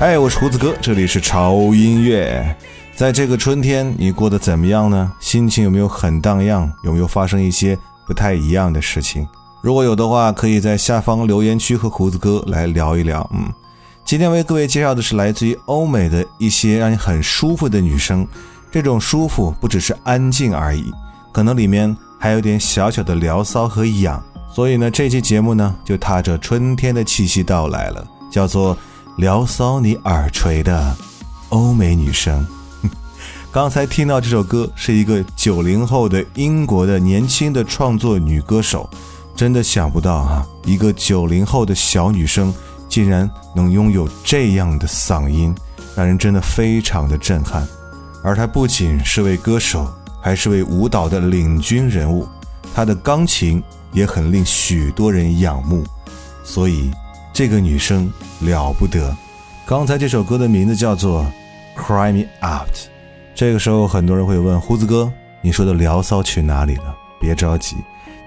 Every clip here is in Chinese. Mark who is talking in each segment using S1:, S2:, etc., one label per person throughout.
S1: 嗨，我是胡子哥，这里是潮音乐。在这个春天，你过得怎么样呢？心情有没有很荡漾？有没有发生一些不太一样的事情？如果有的话，可以在下方留言区和胡子哥来聊一聊。嗯，
S2: 今天为各位介绍的是来自于欧美的一些让你很舒服的女生。这种舒服不只是安静而已，可能里面还有点小小的撩骚和痒。所以呢，这期节目呢就踏着春天的气息到来了，叫做“撩骚你耳垂的欧美女生”。刚才听到这首歌是一个九零后的英国的年轻的创作女歌手，真的想不到啊，一个九零后的小女生。竟然能拥有这样的嗓音，让人真的非常的震撼。而她不仅是位歌手，还是位舞蹈的领军人物。她的钢琴也很令许多人仰慕，所以这个女生了不得。刚才这首歌的名字叫做《Cry Me Out》。这个时候，很多人会问胡子哥：“你说的聊骚去哪里了？”别着急，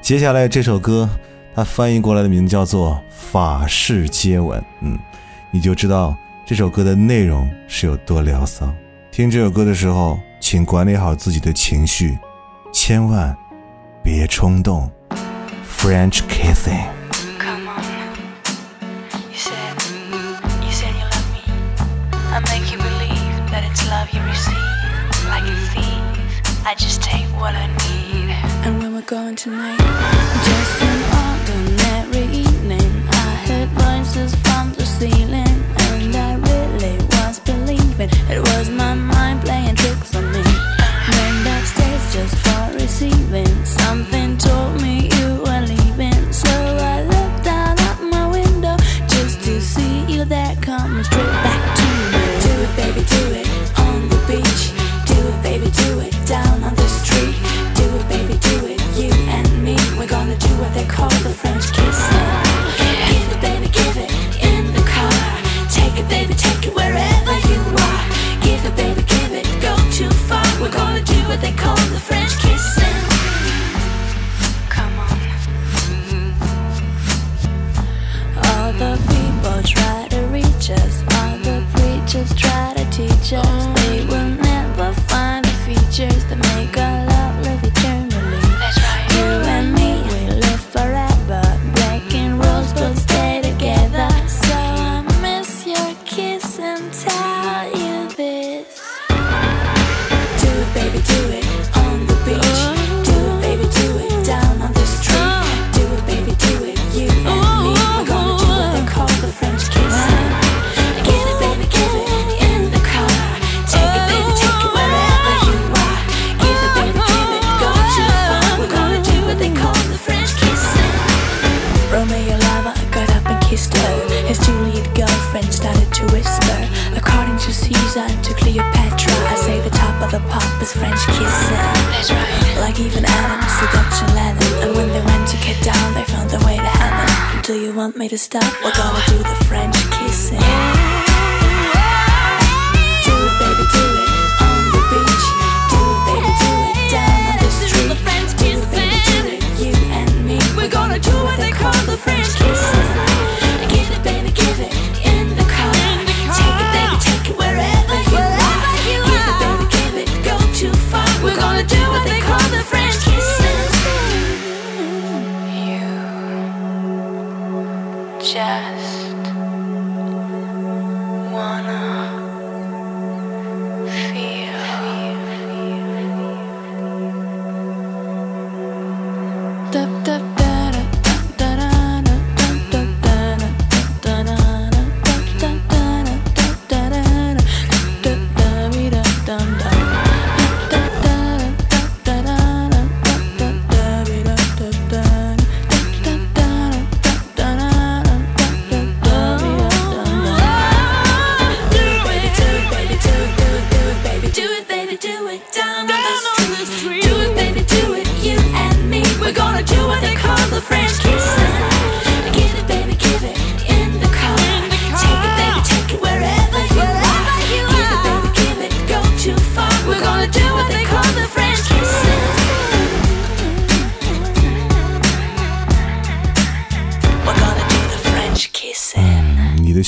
S2: 接下来这首歌。它翻译过来的名字叫做《法式接吻》，嗯，你就知道这首歌的内容是有多聊骚。听这首歌的时候，请管理好自己的情绪，千万别冲动。French kissing。
S3: what I need. And when we're going tonight, just an ordinary evening. I heard voices from the ceiling, and I really was believing it was my mind playing tricks on me. Went upstairs just for receiving. Something told me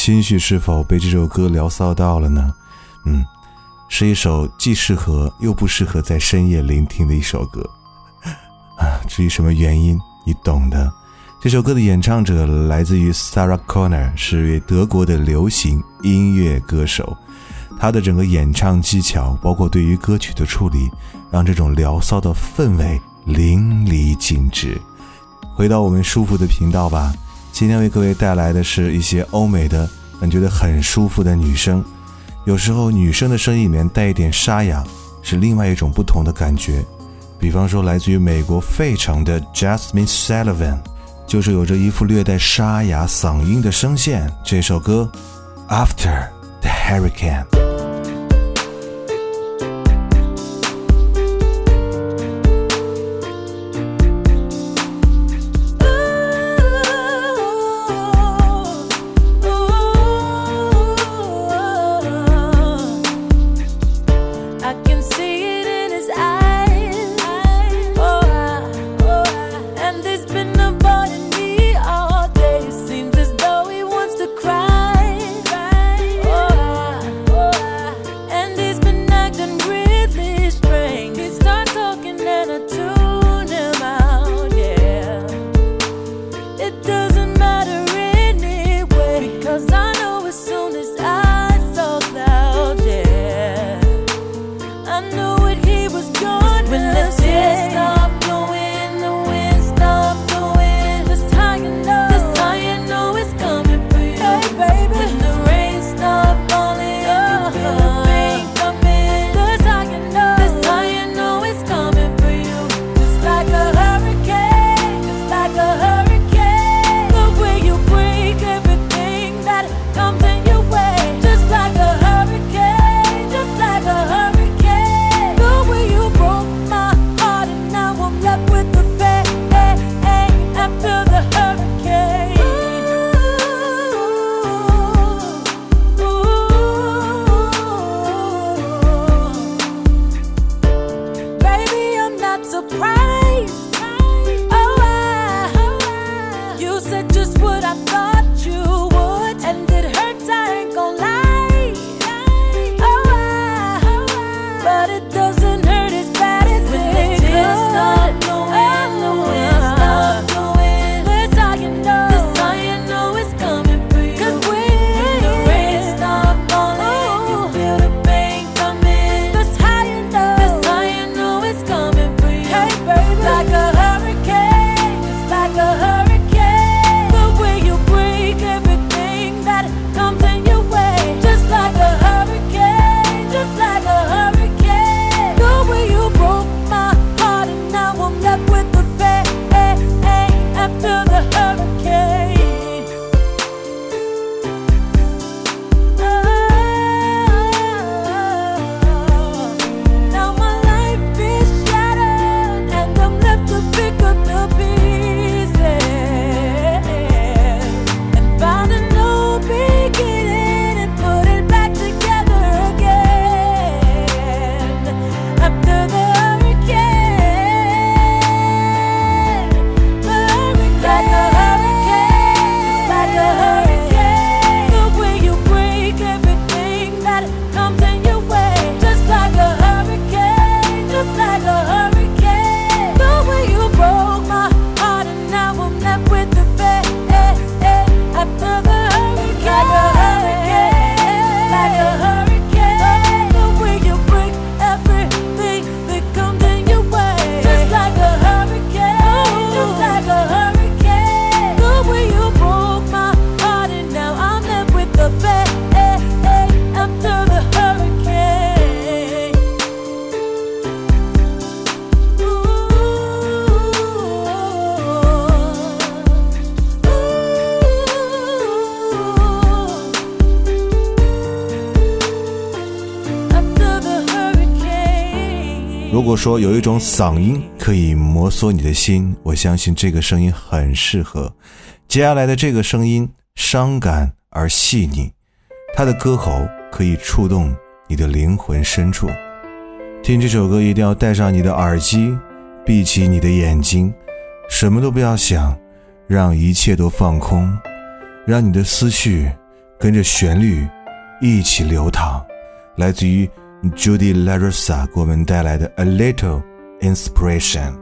S2: 心绪是否被这首歌聊骚到了呢？嗯，是一首既适合又不适合在深夜聆听的一首歌 啊。至于什么原因，你懂的。
S4: 这首歌的演唱者来自于 Sarah Connor，是位德国的流行音乐歌手。他的整个演唱技巧，包括对于歌曲的处理，让这种聊骚的氛围淋漓尽致。回到我们舒服的频道吧，今天为各位带来的是一些欧美的，你觉得很舒服的女声。有时候女生的声音里面带一点沙哑，是另外一种不同的感觉。比方说，来自于美国费城的 Jasmine Sullivan，就是有着一副略带沙哑嗓音的声线。这首歌《After the Hurricane》。如果说有一种嗓音可以摩挲你的心，我相信这个声音很适合。接下来的这个声音伤感而细腻，它的歌喉可以触动你的灵魂深处。听这首歌一定要戴上你的耳机，闭起你的眼睛，什么都不要想，让一切都放空，让你的思绪跟着旋律一起流淌。来自于。Judy LaRosa 给我们带来的《A Little Inspiration》。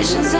S5: visions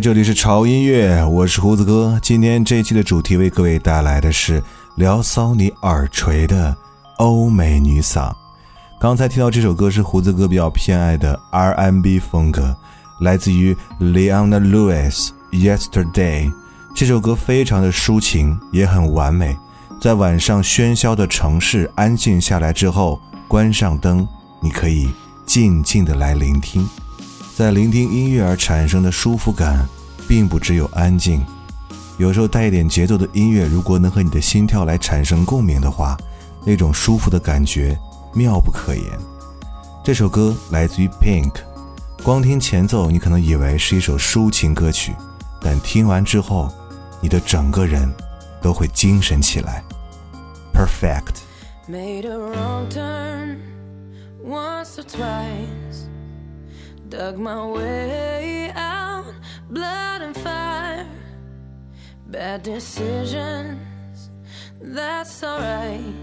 S2: 这里是潮音乐，我是胡子哥。今天这期的主题为各位带来的是撩骚你耳垂的欧美女嗓。刚才听到这首歌是胡子哥比较偏爱的 R&B 风格，来自于 Leona Lewis Yesterday。这首歌非常的抒情，也很完美。在晚上喧嚣的城市安静下来之后，关上灯，你可以静静的来聆听。在聆听音乐而产生的舒服感，并不只有安静，有时候带一点节奏的音乐，如果能和你的心跳来产生共鸣的话，那种舒服的感觉妙不可言。这首歌来自于 Pink，光听前奏，你可能以为是一首抒情歌曲，但听完之后，你的整个人都会精神起来。Perfect。Made a wrong turn, once or twice.。
S1: Dug my way out, blood and fire. Bad decisions, that's alright.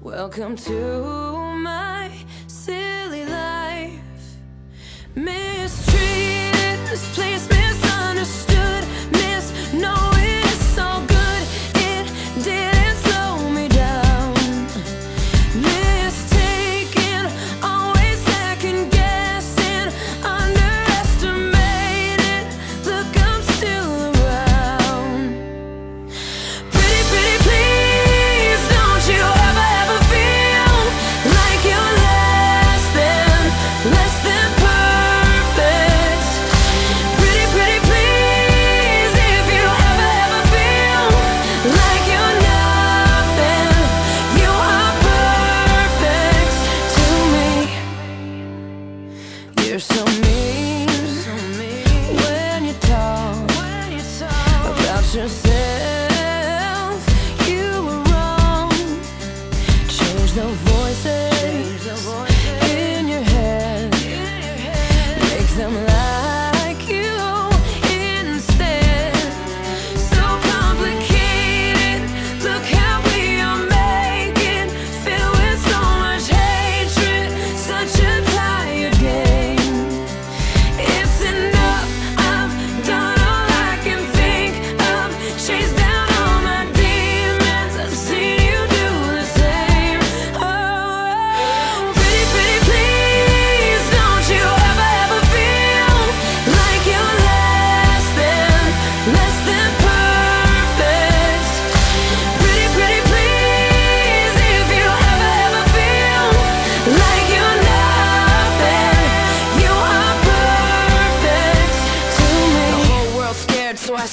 S1: Welcome to my silly life. Mistreated, misplaced, misunderstood, misnowing it's so good.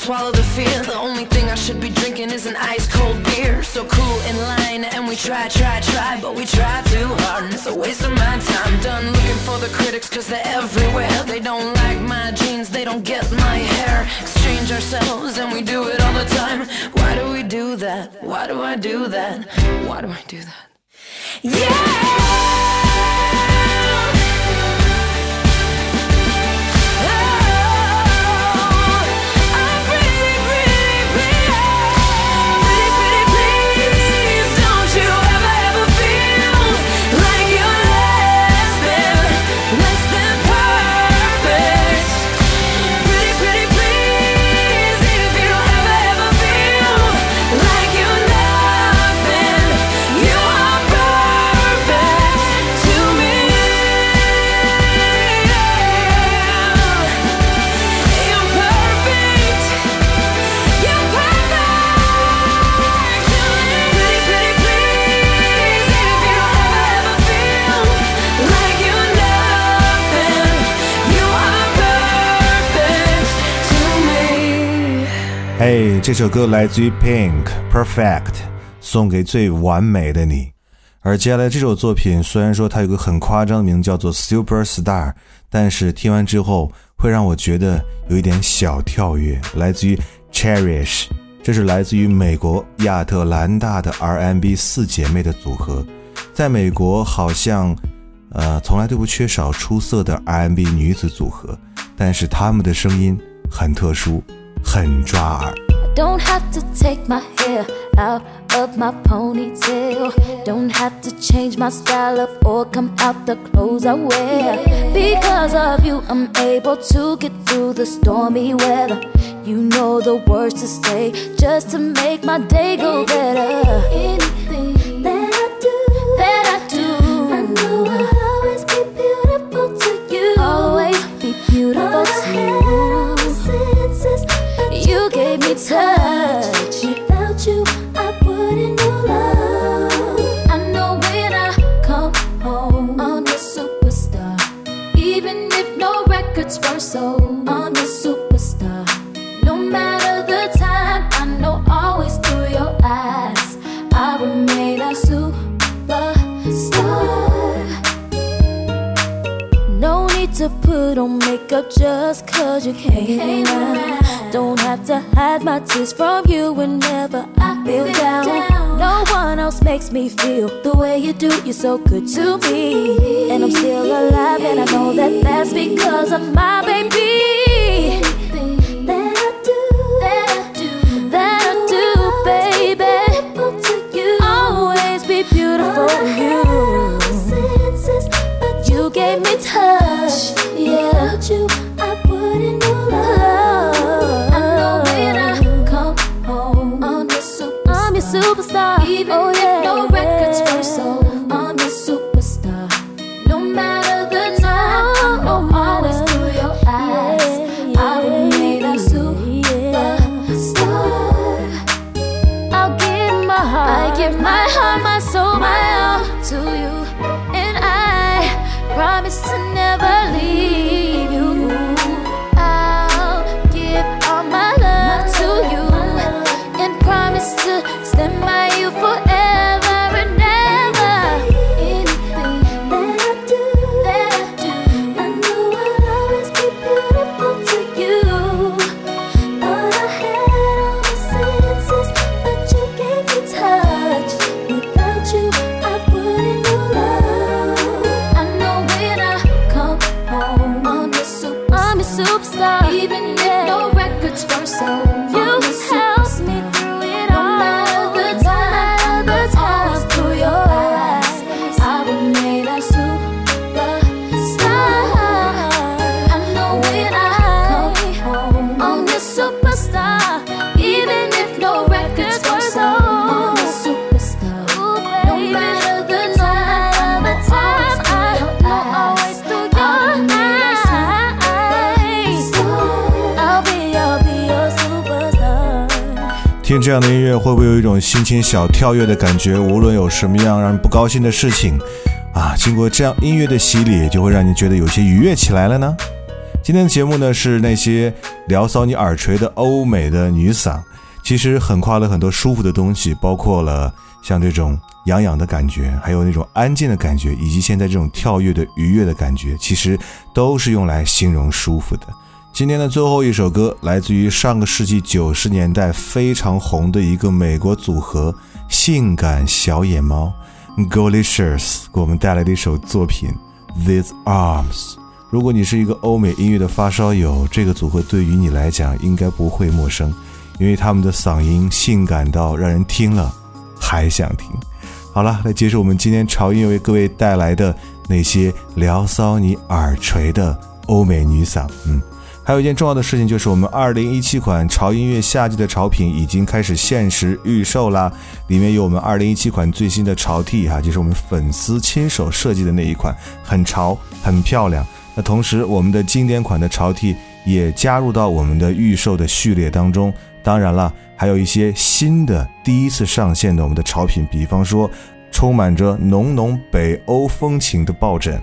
S1: swallow the fear The only thing I should be drinking is an ice cold beer So cool in line and we try, try, try But we try too hard and it's a waste of my time Done looking for the critics cause they're everywhere They don't like my jeans, they don't get my hair Exchange ourselves and we do it all the time Why do we do that? Why do I do that? Why do I do that? Yeah!
S2: Hey，这首歌来自于 Pink Perfect，送给最完美的你。而接下来这首作品，虽然说它有个很夸张的名字叫做 Superstar，但是听完之后会让我觉得有一点小跳跃。来自于 Cherish，这是来自于美国亚特兰大的 R&B 四姐妹的组合。在美国，好像呃从来都不缺少出色的 R&B 女子组合，但是她们的声音很特殊。很抓耳。
S6: Don't have to take my hair out of my ponytail. Don't have to change my style up or come out the clothes I wear. Because of you, I'm able to get through the stormy weather. You know the words to say just to make my day go better. So good to me.
S2: 这样的音乐，会不会有一种心情小跳跃的感觉？无论有什么样让人不高兴的事情，啊，经过这样音乐的洗礼，就会让你觉得有些愉悦起来了呢？今天的节目呢，是那些聊骚你耳垂的欧美的女嗓，其实横跨了很多舒服的东西，包括了像这种痒痒的感觉，还有那种安静的感觉，以及现在这种跳跃的愉悦的感觉，其实都是用来形容舒服的。今天的最后一首歌来自于上个世纪九十年代非常红的一个美国组合——性感小野猫 （Golicious） 给我们带来的一首作品《These Arms》。如果你是一个欧美音乐的发烧友，这个组合对于你来讲应该不会陌生，因为他们的嗓音性感到让人听了还想听。好了，来结束我们今天潮音为各位带来的那些聊骚你耳垂的欧美女嗓。嗯，还有一件重要的事情就是，我们2017款潮音乐夏季的潮品已经开始限时预售啦，里面有我们2017款最新的潮 T 哈，就是我们粉丝亲手设计的那一款，很潮，很漂亮。那同时，我们的经典款的潮 T 也加入到我们的预售的序列当中。当然了，还有一些新的第一次上线的我们的潮品，比方说充满着浓浓北欧风情的抱枕，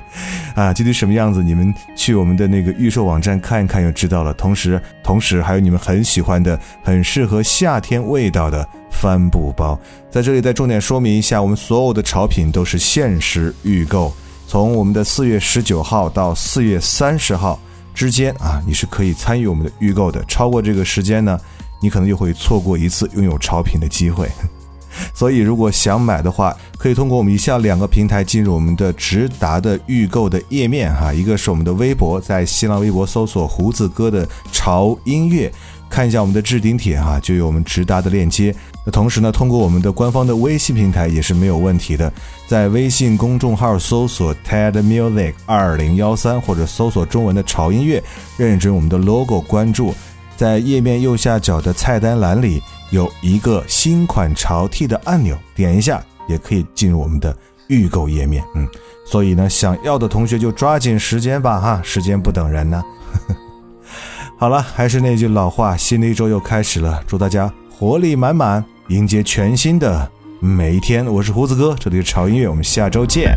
S2: 啊，具体什么样子，你们去我们的那个预售网站看一看就知道了。同时，同时还有你们很喜欢的、很适合夏天味道的帆布包。在这里再重点说明一下，我们所有的潮品都是限时预购。从我们的四月十九号到四月三十号之间啊，你是可以参与我们的预购的。超过这个时间呢，你可能就会错过一次拥有潮品的机会。所以，如果想买的话，可以通过我们以下两个平台进入我们的直达的预购的页面哈。一个是我们的微博，在新浪微博搜索“胡子哥的潮音乐”，
S6: 看一下我们的置顶帖哈，就有我们直达的链接。那同时呢，通过我们的官方的微信平台也是没有问题的，在微信公众号搜索 TED Music 二零幺三，或者搜索中文的潮音乐，认准我们的 logo 关注，在页面右下角的菜单栏里有一个新款潮 T 的按钮，点一下也可以进入我们的预购页面。嗯，所以呢，想要的同学就抓紧时间吧哈，时间不等人呢。好了，还是那句老话，新的一周又开始了，祝大家活力满满，迎接全新的每一天。我是胡子哥，这里是潮音乐，我们下周见。